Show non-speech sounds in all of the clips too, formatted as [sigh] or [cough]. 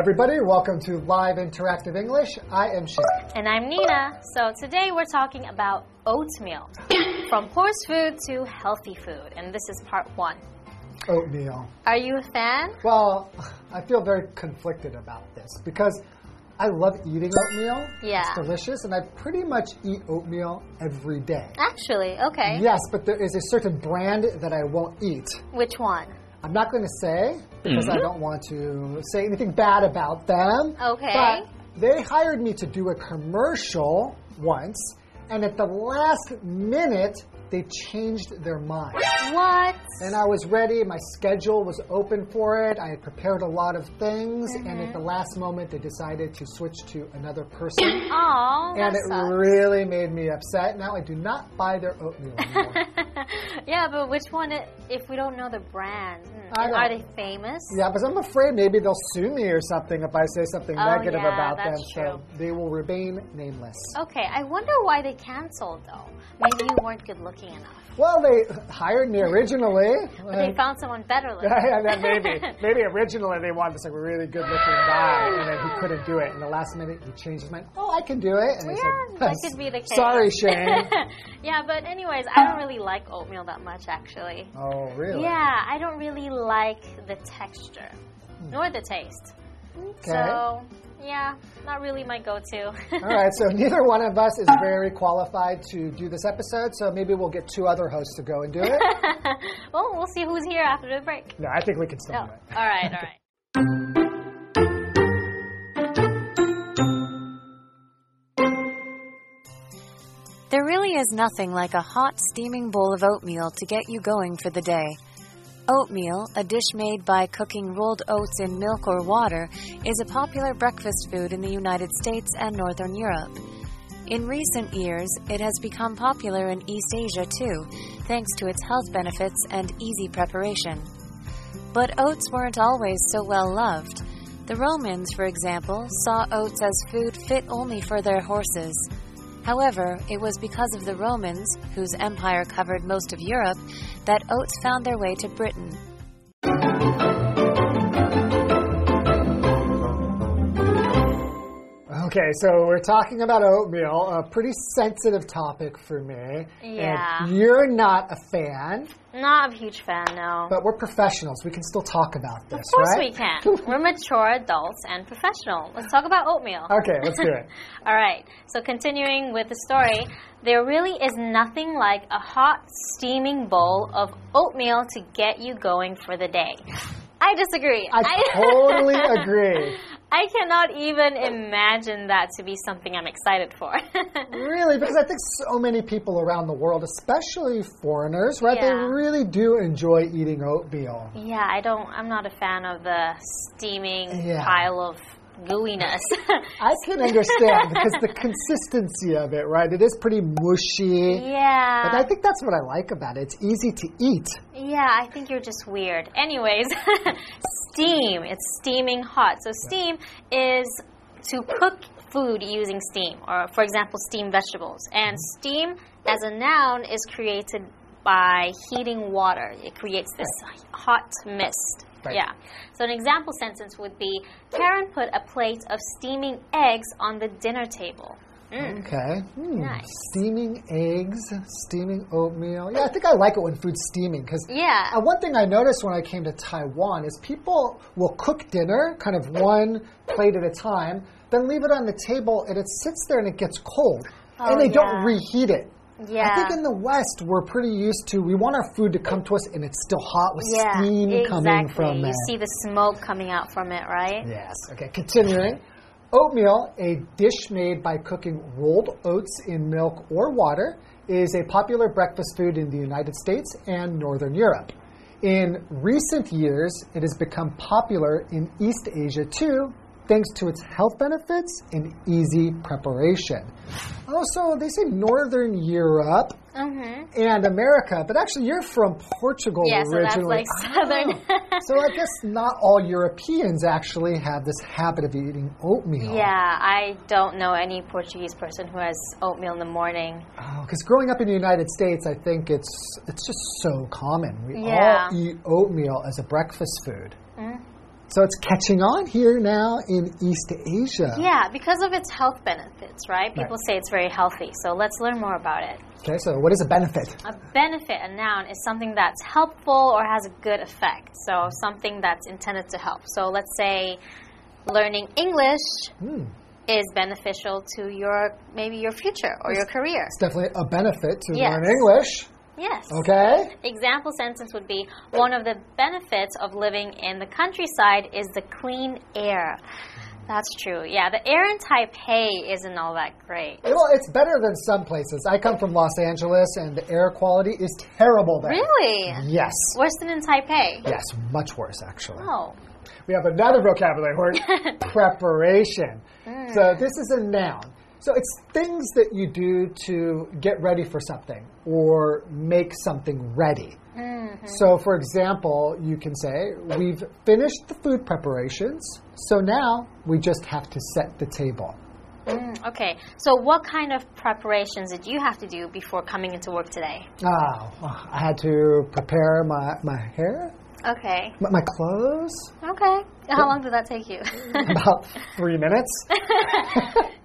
everybody. Welcome to Live Interactive English. I am Shane. And I'm Nina. So today we're talking about oatmeal from horse food to healthy food. And this is part one. Oatmeal. Are you a fan? Well, I feel very conflicted about this because I love eating oatmeal. Yeah. It's delicious, and I pretty much eat oatmeal every day. Actually, okay. Yes, but there is a certain brand that I won't eat. Which one? I'm not going to say because I mm-hmm. don't want to say anything bad about them. Okay. But they hired me to do a commercial once, and at the last minute, they changed their mind. What? And I was ready, my schedule was open for it. I had prepared a lot of things, and Mm-hmm. at the last moment, they decided to switch to another person. [clears throat] Aw, that and it sucks. really made me upset. Now I do not buy their oatmeal [laughs] anymore. yeah, but which one? If we don't know the brand, hmm, are they famous? Yeah, because I'm afraid maybe they'll sue me or something if I say something Oh, negative yeah, about them. that's So true. they will remain nameless. Okay, I wonder why they canceled though. Maybe you weren't good looking enough. Well, they hired me originally. But they found someone better looking. [laughs] yeah, that maybe. [laughs] Maybe originally they wanted this like a really good looking guy, and then he couldn't do it. And the last minute he changed his mind. Oh, I can do it. And Yeah, said, that could be the [laughs] case. Sorry, Shane. yeah, but anyways, I don't really like oatmeal that much actually. oh, really? Yeah, I don't really like the texture hmm. nor the taste. Okay. So, yeah, not really my go-to. [laughs] All right, so neither one of us is very qualified to do this episode, so maybe we'll get two other hosts to go and do it. [laughs] well, we'll see who's here after the break. no, I think we can still Oh, do it. all right, all right. [laughs] There really is nothing like a hot, steaming bowl of oatmeal to get you going for the day. Oatmeal, a dish made by cooking rolled oats in milk or water, is a popular breakfast food in the United States and Northern Europe. In recent years, it has become popular in East Asia too, thanks to its health benefits and easy preparation. But oats weren't always so well loved. The Romans, for example, saw oats as food fit only for their horses. However, it was because of the Romans, whose empire covered most of Europe, that oats found their way to Britain. Okay, so we're talking about oatmeal, a pretty sensitive topic for me. Yeah. And you're not a fan, Not a huge fan, no. but we're professionals. We can still talk about this, right? of course right? we can. We're mature adults and professional. Let's talk about oatmeal. Okay, let's do it. [laughs] All right. So continuing with the story, there really is nothing like a hot, steaming bowl of oatmeal to get you going for the day. I disagree. I [laughs] totally agree. I cannot even imagine that to be something I'm excited for. [laughs] Really, because I think so many people around the world, especially foreigners, right? They really do enjoy eating oatmeal. yeah, I don't. I'm not a fan of the steaming Yeah. pile of gooiness. [laughs] I can understand because the [laughs] consistency of it, right? It is pretty mushy. yeah. But I think that's what I like about it. It's easy to eat. Yeah, I think you're just weird. Anyways, [laughs] steam. It's steaming hot. So steam is to cook food using steam, or for example, steamed vegetables. And mm-hmm. steam, as a noun, is created by heating water. It creates this hot mist. Right. Yeah. So an example sentence would be Karen put a plate of steaming eggs on the dinner table. Mm. Okay. Hmm. Nice. Steaming eggs, steaming oatmeal. Yeah, I think I like it when food's steaming because Yeah. Uh, one thing I noticed when I came to Taiwan is people will cook dinner kind of one plate at a time, then leave it on the table and it sits there and it gets cold. Oh, and they don't reheat it. Yeah. I think in the West, we're pretty used to, we want our food to come to us and it's still hot with yeah, steam exactly. coming from you it. see the smoke coming out from it, right? Yes. Okay, continuing. Oatmeal, a dish made by cooking rolled oats in milk or water, is a popular breakfast food in the United States and Northern Europe. In recent years, it has become popular in East Asia too, thanks to its health benefits and easy preparation. Also, they say Northern Europe Mm-hmm. and America, but actually, you're from Portugal Yeah, so that's like [laughs] southern. Oh. so I guess not all Europeans actually have this habit of eating oatmeal. Yeah, I don't know any Portuguese person who has oatmeal in the morning. Because growing up in the United States, I think it's it's just so common. We Yeah. all eat oatmeal as a breakfast food. Mm. So it's catching on here now in East Asia. Yeah, because of its health benefits, right? People say it's very healthy. So let's learn more about it. Okay, so what is a benefit? A benefit, a noun, is something that's helpful or has a good effect. So something that's intended to help. So let's say learning English Hmm. is beneficial to your maybe your future or your career. It's definitely a benefit to Yes. learn English. Yes. Okay? Example sentence would be one of the benefits of living in the countryside is the clean air. That's true. Yeah, the air in Taipei isn't all that great. Well, it's better than some places. I come from Los Angeles, and the air quality is terrible there. Really? Yes. Worse than in Taipei? Yes, much worse, actually. Oh. We have another vocabulary word [laughs] preparation. Mm. So this is a noun. So it's things that you do to get ready for something or make something ready. Mm-hmm. So, for example, you can say, We've finished the food preparations, so now we just have to set the table. Mm, okay. So, what kind of preparations did you have to do before coming into work today? Ah, I had to prepare my, my hair, Okay. my, my clothes, Okay. How long did that take you? [laughs] about three minutes. [laughs]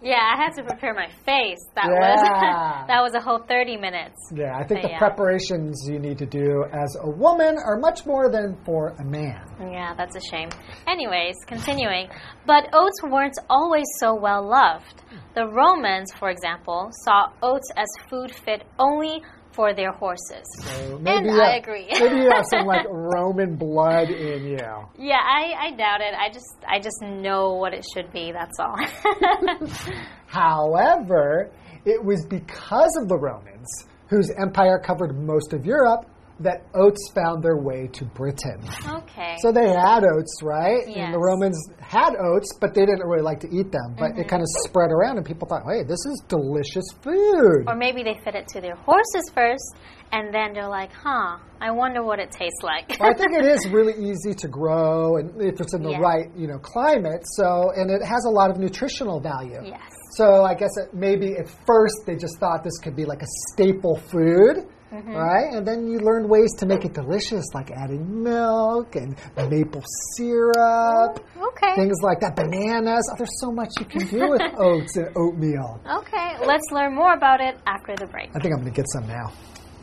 yeah, I had to prepare my face. That Yeah. was [laughs] that was a whole 30 minutes. Yeah, I think the Yeah. preparations you need to do as a woman are much more than for a man. Yeah, that's a shame. Anyways, continuing. But oats weren't always so well loved. The Romans, for example, saw oats as food fit only for their horses. So And you I agree. [laughs] maybe you have some like [laughs] Roman blood in you. Yeah, I, I doubt it. I just I just know what it should be, that's all. [laughs] However, it was because of the Romans, whose empire covered most of Europe, that oats found their way to Britain. okay. So they had oats, right? And the Mm-hmm. Romans had oats, but they didn't really like to eat them. But it kind of spread around, and people thought, hey, this is delicious food. or maybe they fed it to their horses first and then they're like, "Huh, I wonder what it tastes like." Well, I think it is [laughs] really easy to grow, and if it's in the Yeah. right, you know, climate. So, and it has a lot of nutritional value. yes. So I guess it, maybe at first they just thought this could be like a staple food, Mm-hmm. right? And then you learn ways to make it delicious, like adding milk and maple syrup, Okay. things like that, bananas. Oh, there's so much you can do with [laughs] oats and oatmeal. Okay, let's learn more about it after the break. I think I'm going to get some now.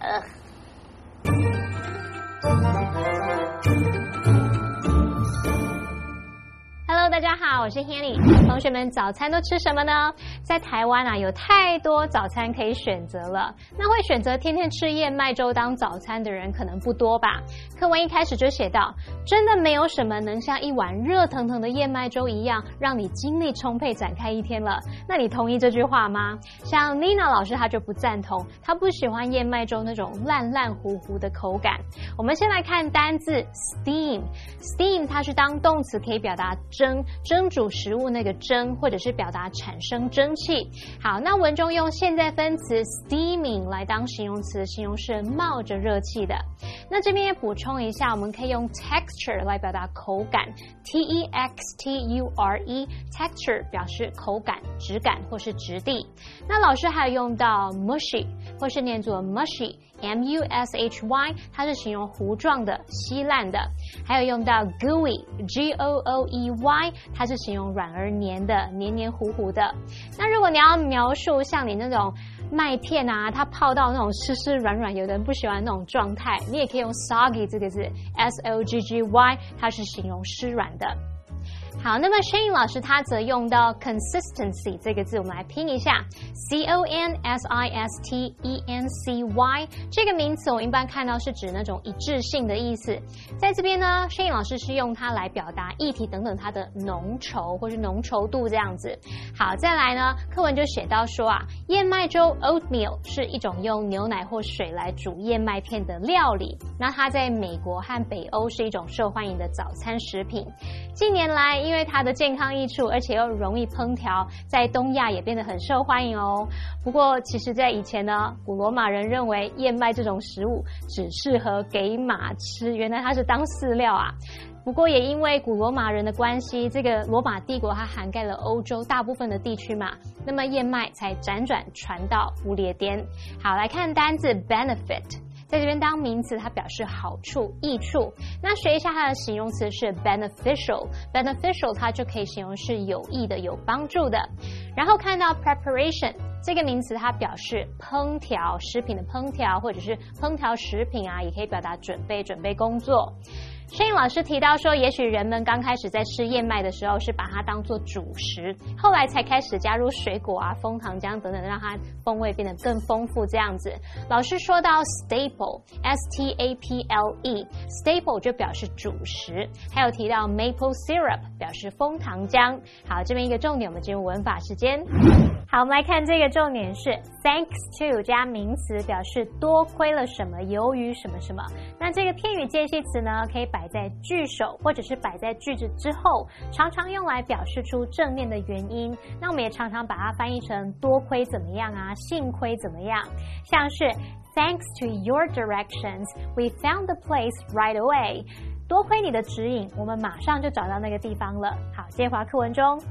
Ugh. Hello，大家好，我是 Hanny。同学们，早餐都吃什么呢？在台湾啊，有太多早餐可以选择了。那会选择天天吃燕麦粥当早餐的人可能不多吧？课文一开始就写到，真的没有什么能像一碗热腾腾的燕麦粥一样，让你精力充沛展开一天了。那你同意这句话吗？像 Nina 老师她就不赞同，她不喜欢燕麦粥那种烂烂糊糊的口感。我们先来看单字 steam，steam 它是当动词可以表达蒸蒸煮食物那个蒸，或者是表达产生蒸汽。好，那文中用现在分词 steaming 来当形容词，形容是冒着热气的。那这边也补充一下，我们可以用 texture 来表达口感，t e x t u r e，texture 表示口感、质感或是质地。那老师还有用到 mushy，或是念作 mushy，m u s h y，它是形容糊状的、稀烂的。还有用到 gooey，g o o e y，它是形容软而黏的、黏黏糊糊的。那如果你要描述像你那种麦片啊，它泡到那种湿湿软软，有的人不喜欢那种状态，你也可以用 soggy 这个字，s o g g y，它是形容湿软的。好，那么 Shane 老师他则用到 consistency 这个字，我们来拼一下，c o n s i s t e n c y 这个名词，我们一般看到是指那种一致性的意思。在这边呢，Shane 老师是用它来表达液体等等它的浓稠或是浓稠度这样子。好，再来呢，课文就写到说啊，燕麦粥 oatmeal 是一种用牛奶或水来煮燕麦片的料理。那它在美国和北欧是一种受欢迎的早餐食品。近年来，因因为它的健康益处，而且又容易烹调，在东亚也变得很受欢迎哦。不过，其实，在以前呢，古罗马人认为燕麦这种食物只适合给马吃，原来它是当饲料啊。不过，也因为古罗马人的关系，这个罗马帝国它涵盖了欧洲大部分的地区嘛，那么燕麦才辗转传到不列颠。好，来看单字 benefit，在这边当名词，它表示好处、益处。那学一下它的形容词是 beneficial，beneficial 它就可以形容是有益的、有帮助的。然后看到 preparation 这个名词，它表示烹调食品的烹调，或者是烹调食品啊，也可以表达准备、准备工作。摄影老师提到说，也许人们刚开始在吃燕麦的时候是把它当做主食，后来才开始加入水果啊、枫糖浆等等，让它风味变得更丰富。这样子，老师说到 staple，s t a p l e，staple 就表示主食，还有提到 maple syrup 表示枫糖浆。好，这边一个重点，我们进入文法时间。好，我们来看这个重点是 thanks to 加名词，表示多亏了什么，由于什么什么。那这个片语介系词呢，可以摆摆在句首或者是摆在句子之后，常常用来表示出正面的原因。那我们也常常把它翻译成多亏怎么样啊，幸亏怎么样。像是 Thanks to your directions, we found the place right away。多亏你的指引，我们马上就找到那个地方了。好，接华课文中。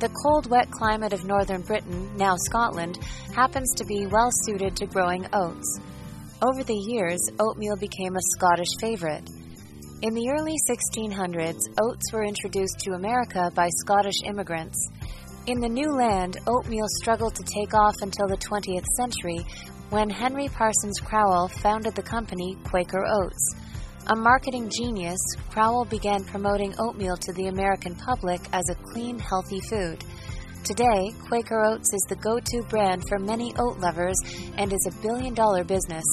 The cold, wet climate of northern Britain, now Scotland, happens to be well suited to growing oats. Over the years, oatmeal became a Scottish favorite. In the early 1600s, oats were introduced to America by Scottish immigrants. In the new land, oatmeal struggled to take off until the 20th century when Henry Parsons Crowell founded the company Quaker Oats. A marketing genius, Crowell began promoting oatmeal to the American public as a clean, healthy food. Today, Quaker Oats is the go to brand for many oat lovers and is a billion dollar business.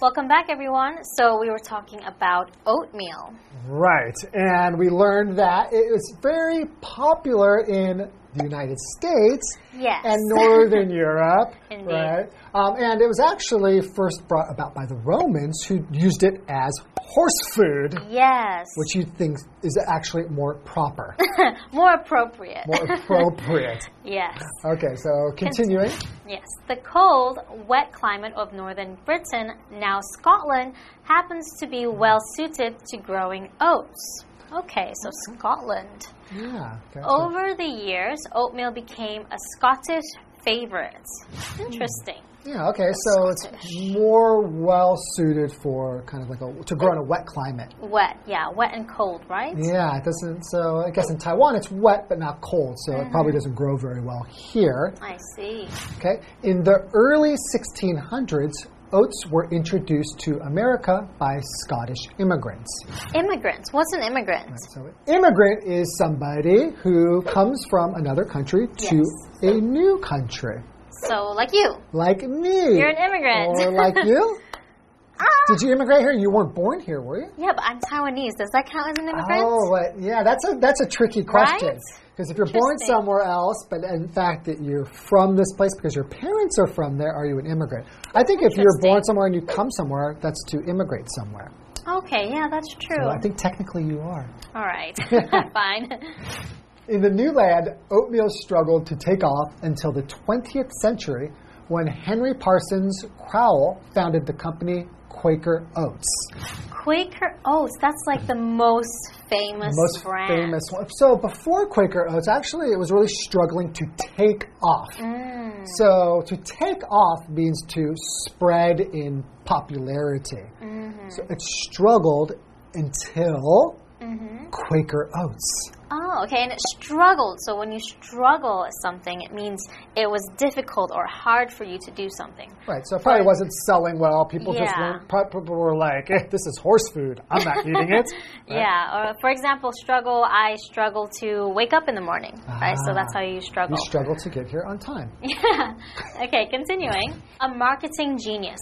Welcome back, everyone. So, we were talking about oatmeal. Right. And we learned that it was very popular in the United States Yes. and Northern [laughs] Europe. [laughs] Indeed. Right. Um, and it was actually first brought about by the Romans who used it as horse food, Yes. which you think is actually more proper, [laughs] More appropriate. more appropriate. yes. Okay, so continuing. Yes. The cold, wet climate of northern Britain, now Scotland, happens to be well suited to growing oats. Okay, so Scotland. Yeah. gotcha. Over the years, oatmeal became a Scottish favorite. Interesting. Hmm. Yeah, okay, so it's more well suited for kind of like a, to grow in a wet climate. Wet, yeah, wet and cold, right? Yeah, it doesn't. So I guess in Taiwan it's wet but not cold, so it probably mm-hmm. doesn't grow very well here. I see. Okay, in the early 1600s, oats were introduced to America by Scottish immigrants. Immigrants. What's an immigrant? So, immigrant is somebody who comes from another country to Yes. a new country, So, like you. like me. You're an immigrant. Or like you. [laughs] Ah. Did you immigrate here? You weren't born here, were you? Yeah, but I'm Taiwanese. Does that count as an immigrant? Oh, but yeah, that's a that's a tricky question. Right? Because if you're born somewhere else, but in fact that you're from this place because your parents are from there, are you an immigrant? I think if you're born somewhere and you come somewhere, that's to immigrate somewhere. Okay, yeah, that's true. So I think technically you are. All right, [laughs] [laughs] fine. In the new land, oatmeal struggled to take off until the 20th century when Henry Parsons Crowell founded the company Quaker Oats. Quaker Oats, that's like the most famous most brand. famous one. So before Quaker Oats, actually, it was really struggling to take off. Mm. So to take off means to spread in popularity. Mm-hmm. So it struggled until Mm-hmm. Quaker Oats. Oh, okay, and it struggled. So when you struggle at something, it means it was difficult or hard for you to do something. Right. So it probably wasn't selling well. People just weren't. People were like, eh, "This is horse food. I'm not eating it." [laughs] Right? Yeah, or for example, struggle, I struggle to wake up in the morning, right? So that's how you struggle. You struggle to get here on time. Yeah. [laughs] Okay, continuing. A marketing genius.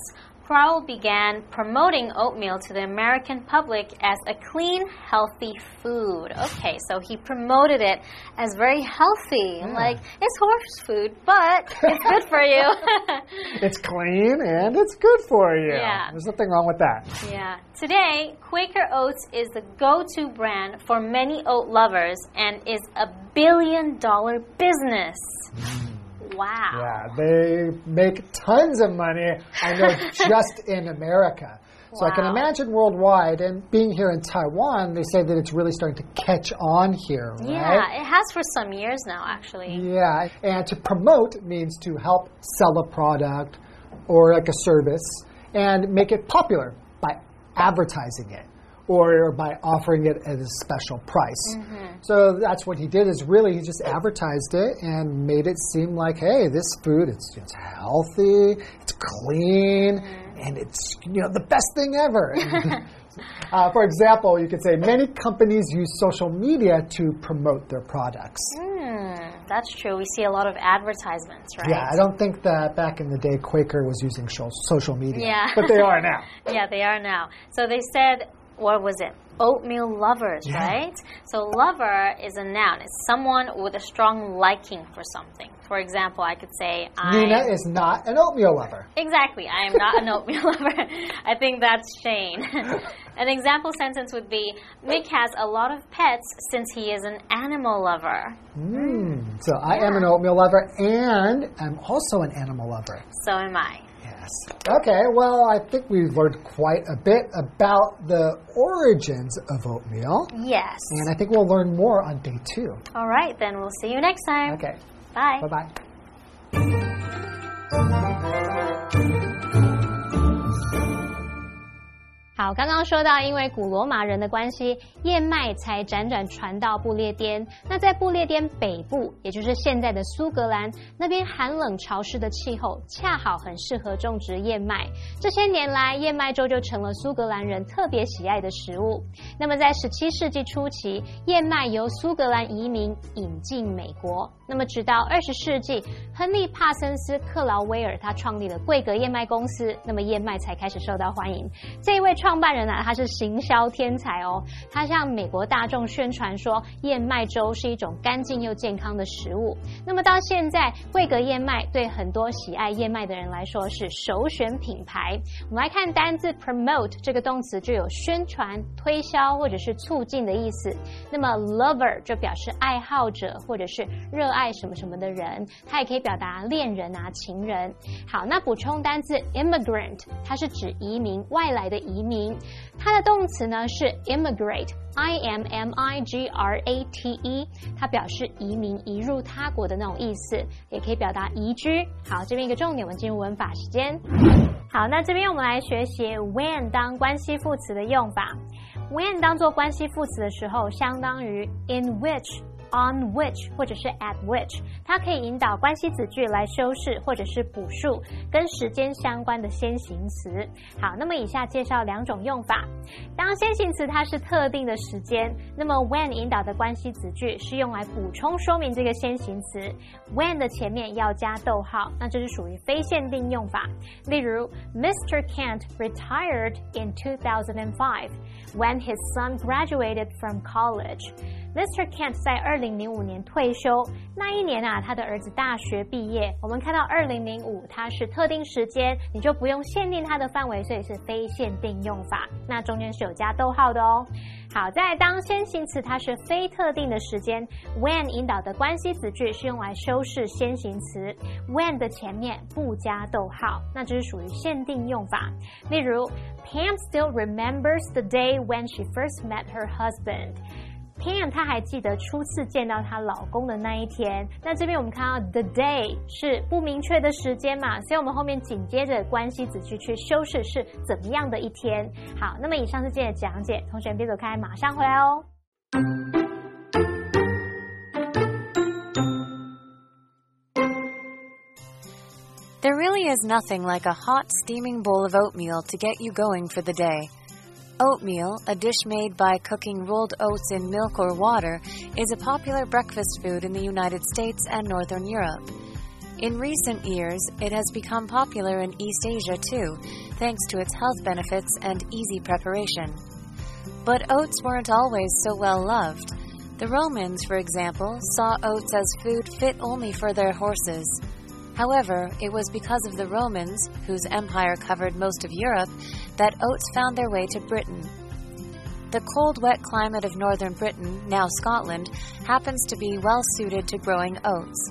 Crowell began promoting oatmeal to the American public as a clean, healthy food. [laughs] Okay, so he promoted it as very healthy. Yeah. Like, it's horse food, but it's good for you. [laughs] It's clean and it's good for you. Yeah. There's nothing wrong with that. yeah. Today, Quaker Oats is the go to brand for many oat lovers and is a billion dollar business. Mm. Wow. Yeah, they make tons of money, I know, [laughs] just in America. So I can imagine worldwide, and being here in Taiwan, they say that it's really starting to catch on here, right? Yeah, it has for some years now, actually. Yeah, and to promote means to help sell a product or like a service and make it popular by advertising it or by offering it at a special price. So that's what he did is really he just advertised it and made it seem like hey, this food it's it's healthy, it's clean, and it's you know the best thing ever. [laughs] [laughs] Uh, for example, you could say many companies use social media to promote their products. Hmm, that's true. We see a lot of advertisements, right? Yeah, I don't think that back in the day Quaker was using social media. Yeah. But they are [laughs] now. Yeah, they are now. So they said, what was it? Oatmeal lovers, Yeah. right? So lover is a noun. It's someone with a strong liking for something. For example, I could say, Nina is not an oatmeal lover. Exactly. I am not an oatmeal [laughs] lover. I think that's Shane. [laughs] an example sentence would be Mick has a lot of pets since he is an animal lover. Mm. So I am an oatmeal lover and I'm also an animal lover. So am I. Yes. Okay, well, I think we've learned quite a bit about the origins of oatmeal. Yes. And I think we'll learn more on day two. All right, then we'll see you next time. Okay, Bye. bye bye. 好，刚刚说到，因为古罗马人的关系，燕麦才辗转传到不列颠。那在不列颠北部，也就是现在的苏格兰那边，寒冷潮湿的气候恰好很适合种植燕麦。这些年来，燕麦粥就成了苏格兰人特别喜爱的食物。那么在十七世纪初期，燕麦由苏格兰移民引进美国。那么直到20世纪，亨利·帕森斯·克劳威尔他创立了贵格燕麦公司，那么燕麦才开始受到欢迎。这一位创办人啊，他是行销天才哦，他向美国大众宣传说，燕麦粥是一种干净又健康的食物。那么到现在，贵格燕麦对很多喜爱燕麦的人来说是首选品牌。我们来看单字 promote 这个动词就有宣传、推销或者是促进的意思。那么 lover 就表示爱好者或者是热爱爱什么什么的人，它也可以表达恋人啊、情人。好，那补充单字 immigrant，它是指移民、外来的移民。它的动词呢是 immigrate，i m m i g r a t e，它表示移民、移入他国的那种意思，也可以表达移居。好，这边一个重点，我们进入文法时间。好，那这边我们来学习 when 当关系副词的用法。when 当做关系副词的时候，相当于 in which。On which 或者是 at which，它可以引导关系子句来修饰或者是补述跟时间相关的先行词。好，那么以下介绍两种用法。当先行词它是特定的时间，那么 when 引导的关系子句是用来补充说明这个先行词。when 的前面要加逗号，那这是属于非限定用法。例如，Mr. Kent retired in 2005 when his son graduated from college。Mr. Kent 在二零零五年退休，那一年啊，他的儿子大学毕业。我们看到二零零五，它是特定时间，你就不用限定它的范围，所以是非限定用法。那中间是有加逗号的哦。好，在当先行词它是非特定的时间，when 引导的关系子句是用来修饰先行词，when 的前面不加逗号，那这是属于限定用法。例如，Pam still remembers the day when she first met her husband。Pam 她还记得初次见到她老公的那一天。那这边我们看到 the day 是不明确的时间嘛，所以我们后面紧接着关系子句去修饰是怎么样的一天。好，那么以上是今天的讲解，同学别走开，马上回来哦。 There really is nothing like a hot, steaming bowl of oatmeal to get you going for the day. Oatmeal, a dish made by cooking rolled oats in milk or water, is a popular breakfast food in the United States and Northern Europe. In recent years, it has become popular in East Asia too, thanks to its health benefits and easy preparation. But oats weren't always so well loved. The Romans, for example, saw oats as food fit only for their horses. However, it was because of the Romans, whose empire covered most of Europe, that oats found their way to Britain. The cold, wet climate of northern Britain, now Scotland, happens to be well suited to growing oats.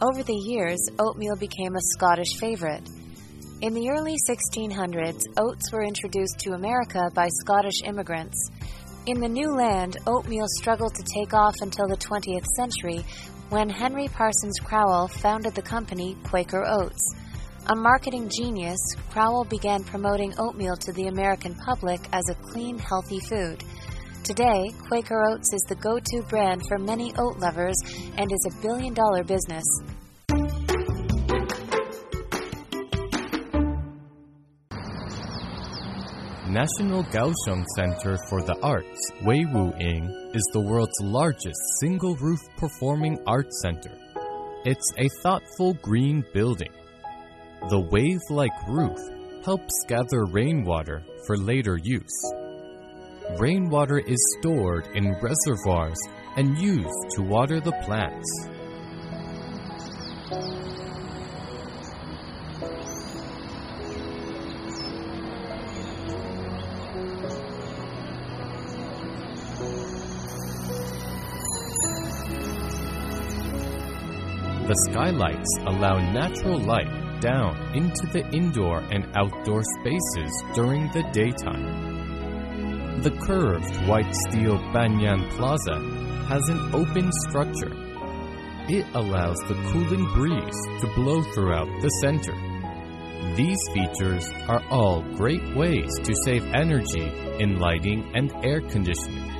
Over the years, oatmeal became a Scottish favorite. In the early 1600s, oats were introduced to America by Scottish immigrants. In the new land, oatmeal struggled to take off until the 20th century when Henry Parsons Crowell founded the company Quaker Oats. A marketing genius, Crowell began promoting oatmeal to the American public as a clean, healthy food. Today, Quaker Oats is the go to brand for many oat lovers and is a billion dollar business. National Kaohsiung Center for the Arts, Weiwuying, is the world's largest single roof performing arts center. It's a thoughtful green building. The wave like roof helps gather rainwater for later use. Rainwater is stored in reservoirs and used to water the plants. The skylights allow natural light down into the indoor and outdoor spaces during the daytime. The curved white steel Banyan Plaza has an open structure. It allows the cooling breeze to blow throughout the center. These features are all great ways to save energy in lighting and air conditioning.